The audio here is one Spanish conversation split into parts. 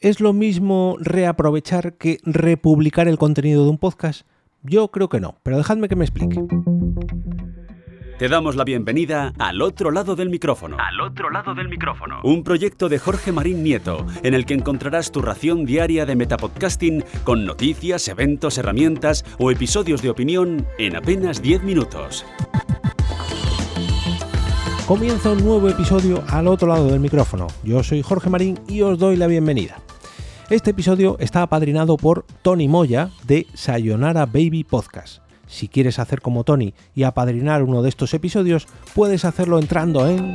¿Es lo mismo reaprovechar que republicar el contenido de un podcast? Yo creo que no, pero dejadme que me explique. Te damos la bienvenida al otro lado del micrófono. Al otro lado del micrófono. Un proyecto de Jorge Marín Nieto, en el que encontrarás tu ración diaria de metapodcasting con noticias, eventos, herramientas o episodios de opinión en apenas 10 minutos. Comienza un nuevo episodio al otro lado del micrófono. Yo soy Jorge Marín y os doy la bienvenida. Este episodio está apadrinado por Tony Moya de Sayonara Baby Podcast. Si quieres hacer como Tony y apadrinar uno de estos episodios, puedes hacerlo entrando en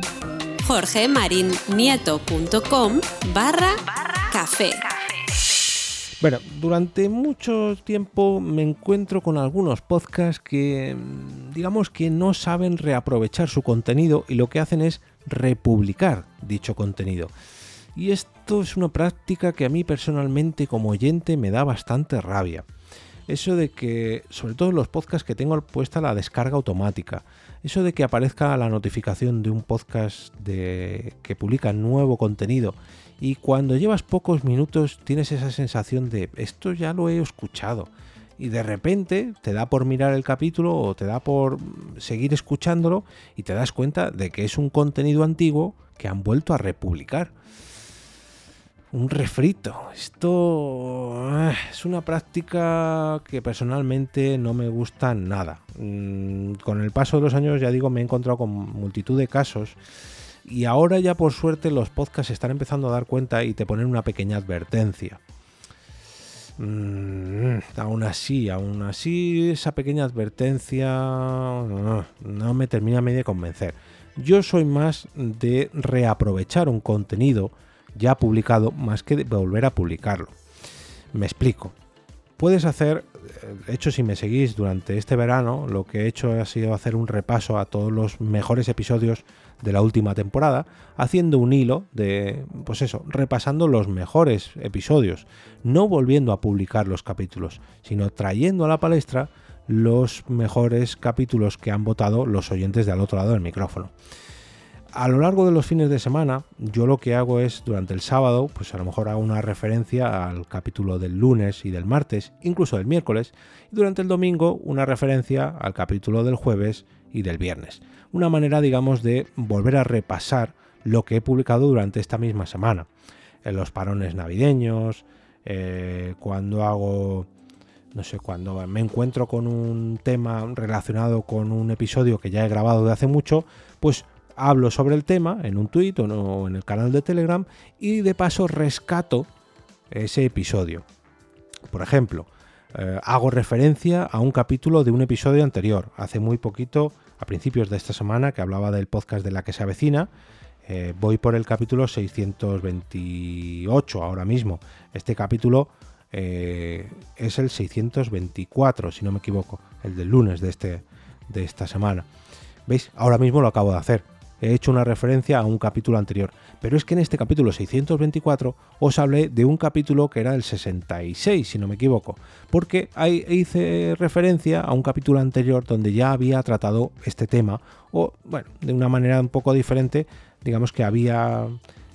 jorgemarinieto.com barra café. Bueno, durante mucho tiempo me encuentro con algunos podcasts que digamos que no saben reaprovechar su contenido y lo que hacen es republicar dicho contenido. Y esto es una práctica que a mí personalmente como oyente me da bastante rabia. Eso de que, sobre todo en los podcasts que tengo puesta la descarga automática, eso de que aparezca la notificación de un podcast de, que publica nuevo contenido y cuando llevas pocos minutos tienes esa sensación de esto ya lo he escuchado y de repente te da por mirar el capítulo o te da por seguir escuchándolo y te das cuenta de que es un contenido antiguo que han vuelto a republicar. Un refrito. Esto ah, es una práctica que personalmente no me gusta nada. Mm, con el paso de los años, ya digo, me he encontrado con multitud de casos y ahora ya por suerte los podcasts están empezando a dar cuenta y te ponen una pequeña advertencia. Mm, aún así, aún así, esa pequeña advertencia no, no me termina de convencer. Yo soy más de reaprovechar un contenido ya publicado más que volver a publicarlo. Me explico. Puedes hacer, de hecho si me seguís durante este verano, lo que he hecho ha sido hacer un repaso a todos los mejores episodios de la última temporada, haciendo un hilo de, pues eso, repasando los mejores episodios, no volviendo a publicar los capítulos, sino trayendo a la palestra los mejores capítulos que han votado los oyentes de al otro lado del micrófono. A lo largo de los fines de semana, yo lo que hago es durante el sábado, pues a lo mejor hago una referencia al capítulo del lunes y del martes, incluso del miércoles, y durante el domingo una referencia al capítulo del jueves y del viernes. Una manera, digamos, de volver a repasar lo que he publicado durante esta misma semana. En los parones navideños, eh, cuando hago no sé, cuando me encuentro con un tema relacionado con un episodio que ya he grabado de hace mucho, pues hablo sobre el tema en un tuit o en el canal de Telegram y de paso rescato ese episodio. Por ejemplo, eh, hago referencia a un capítulo de un episodio anterior, hace muy poquito, a principios de esta semana, que hablaba del podcast de la que se avecina. Eh, voy por el capítulo 628 ahora mismo. Este capítulo eh, es el 624, si no me equivoco, el del lunes de, este, de esta semana. ¿Veis? Ahora mismo lo acabo de hacer he hecho una referencia a un capítulo anterior. Pero es que en este capítulo 624 os hablé de un capítulo que era el 66, si no me equivoco, porque ahí hice referencia a un capítulo anterior donde ya había tratado este tema, o bueno, de una manera un poco diferente, digamos que había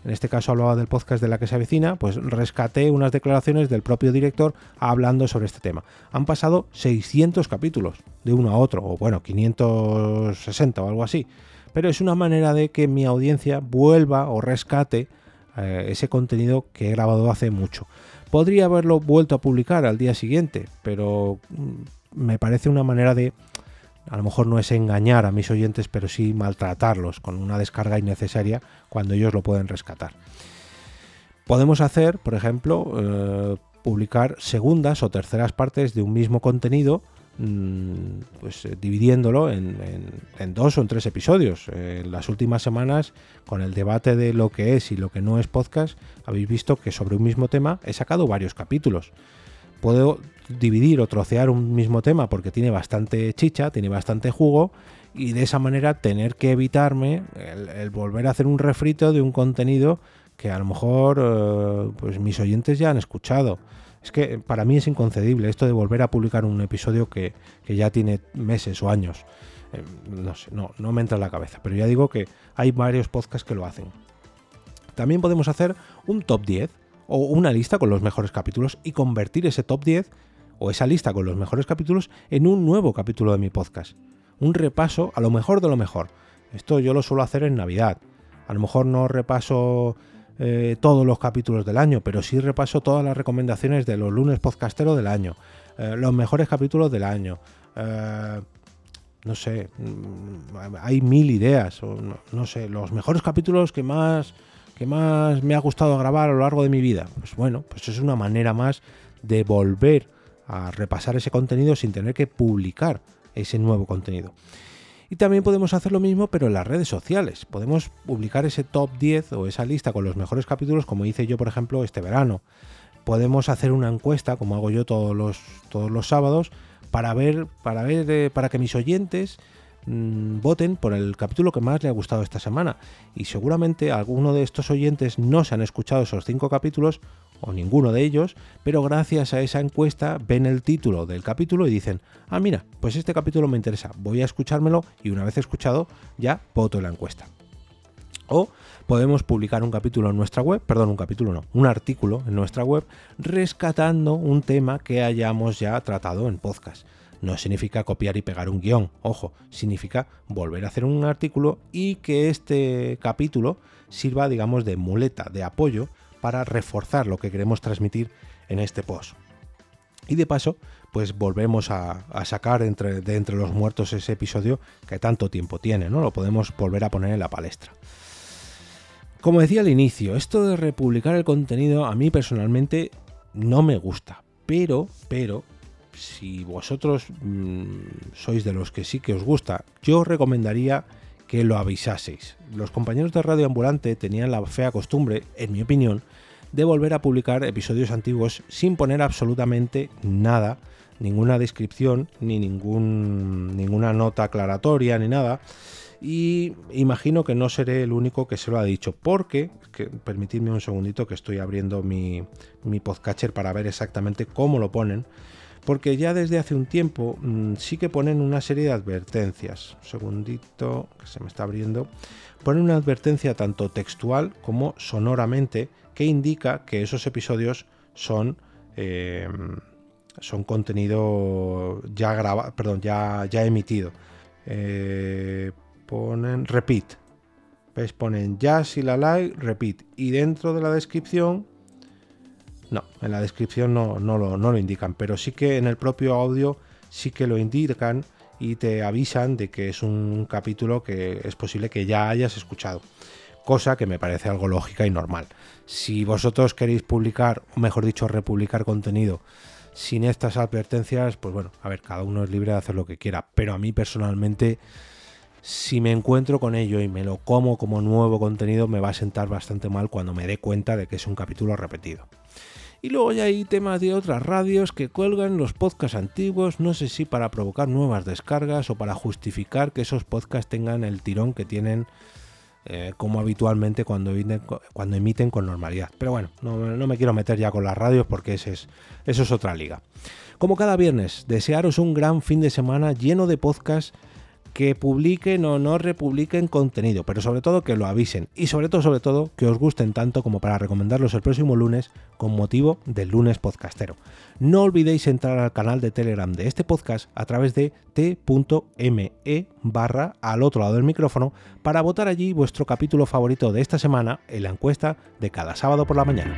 en este caso hablaba del podcast de la que se avecina, pues rescaté unas declaraciones del propio director hablando sobre este tema. Han pasado 600 capítulos de uno a otro, o bueno, 560 o algo así pero es una manera de que mi audiencia vuelva o rescate eh, ese contenido que he grabado hace mucho. Podría haberlo vuelto a publicar al día siguiente, pero mm, me parece una manera de, a lo mejor no es engañar a mis oyentes, pero sí maltratarlos con una descarga innecesaria cuando ellos lo pueden rescatar. Podemos hacer, por ejemplo, eh, publicar segundas o terceras partes de un mismo contenido pues eh, dividiéndolo en, dos o en tres episodios. en las últimas semanas, con el debate de lo que es y lo que no es podcast, habéis visto que sobre un mismo tema he sacado varios capítulos. Puedo dividir o trocear un mismo tema porque tiene bastante chicha, tiene bastante jugo y de esa manera tener que evitarme el, volver a hacer un refrito de un contenido que a lo mejor eh, pues mis oyentes ya han escuchado. Es que para mí es inconcebible esto de volver a publicar un episodio que, ya tiene meses o años. Eh, no sé, no, no me entra en la cabeza, pero ya digo que hay varios podcasts que lo hacen. También podemos hacer un top 10 o una lista con los mejores capítulos y convertir ese top 10 o esa lista con los mejores capítulos en un nuevo capítulo de mi podcast. Un repaso a lo mejor de lo mejor. Esto yo lo suelo hacer en Navidad. A lo mejor no repaso eh, todos los capítulos del año, pero sí repaso todas las recomendaciones de los lunes podcasteros del año, eh, los mejores capítulos del año. Eh, no sé, mm, hay mil ideas, o no, sé, los mejores capítulos que más, que más me ha gustado grabar a lo largo de mi vida. Pues bueno, pues es una manera más de volver a repasar ese contenido sin tener que publicar ese nuevo contenido. Y también podemos hacer lo mismo, pero en las redes sociales. Podemos publicar ese top 10 o esa lista con los mejores capítulos, como hice yo, por ejemplo, este verano. Podemos hacer una encuesta, como hago yo todos los, todos los sábados, para ver, para ver, eh, para que mis oyentes mm, voten por el capítulo que más le ha gustado esta semana. Y seguramente alguno de estos oyentes no se han escuchado esos cinco capítulos o ninguno de ellos, pero gracias a esa encuesta ven el título del capítulo y dicen, ah mira, pues este capítulo me interesa, voy a escuchármelo y una vez escuchado ya voto la encuesta. O podemos publicar un capítulo en nuestra web, perdón, un capítulo no, un artículo en nuestra web rescatando un tema que hayamos ya tratado en podcast. No significa copiar y pegar un guion, ojo, significa volver a hacer un artículo y que este capítulo sirva, digamos, de muleta, de apoyo para reforzar lo que queremos transmitir en este post. Y de paso, pues volvemos a, sacar entre, de entre los muertos ese episodio que tanto tiempo tiene, ¿no? Lo podemos volver a poner en la palestra. Como decía al inicio, esto de republicar el contenido a mí personalmente no me gusta, pero, pero, si vosotros mm, sois de los que sí que os gusta, yo os recomendaría que lo avisaseis. Los compañeros de Radio Ambulante tenían la fea costumbre, en mi opinión, de volver a publicar episodios antiguos sin poner absolutamente nada, ninguna descripción, ni ningún, ninguna nota aclaratoria, ni nada y imagino que no seré el único que se lo ha dicho, porque, que, permitidme un segundito que estoy abriendo mi, mi podcatcher para ver exactamente cómo lo ponen, porque ya desde hace un tiempo mm, sí que ponen una serie de advertencias. Un segundito, que se me está abriendo. Ponen una advertencia tanto textual como sonoramente que indica que esos episodios son... Em, son contenido ya grabado, perdón, ya, ya emitido. Eh, ponen repeat. ¿Ves? Ponen jazz y la like, repeat. Y dentro de la descripción, no, en la descripción no, lo, lo indican, pero sí que en el propio audio sí que lo indican y te avisan de que es un capítulo que es posible que ya hayas escuchado. Cosa que me parece algo lógica y normal. Si vosotros queréis publicar, o mejor dicho, republicar contenido sin estas advertencias, pues bueno, a ver, cada uno es libre de hacer lo que quiera. Pero a mí personalmente si me encuentro con ello y me lo como como nuevo contenido, me va a sentar bastante mal cuando me dé cuenta de que es un capítulo repetido. Y luego ya hay temas de otras radios que cuelgan los podcasts antiguos, no sé si para provocar nuevas descargas o para justificar que esos podcasts tengan el tirón que tienen eh, como habitualmente cuando emiten, cuando emiten con normalidad. Pero bueno, no, me quiero meter ya con las radios porque ese es, eso es otra liga. Como cada viernes, desearos un gran fin de semana lleno de podcasts que publiquen o no republiquen contenido, pero sobre todo que lo avisen y sobre todo, sobre todo, que os gusten tanto como para recomendarlos el próximo lunes con motivo del lunes podcastero. No olvidéis entrar al canal de Telegram de este podcast a través de t.me barra al otro lado del micrófono para votar allí vuestro capítulo favorito de esta semana en la encuesta de cada sábado por la mañana.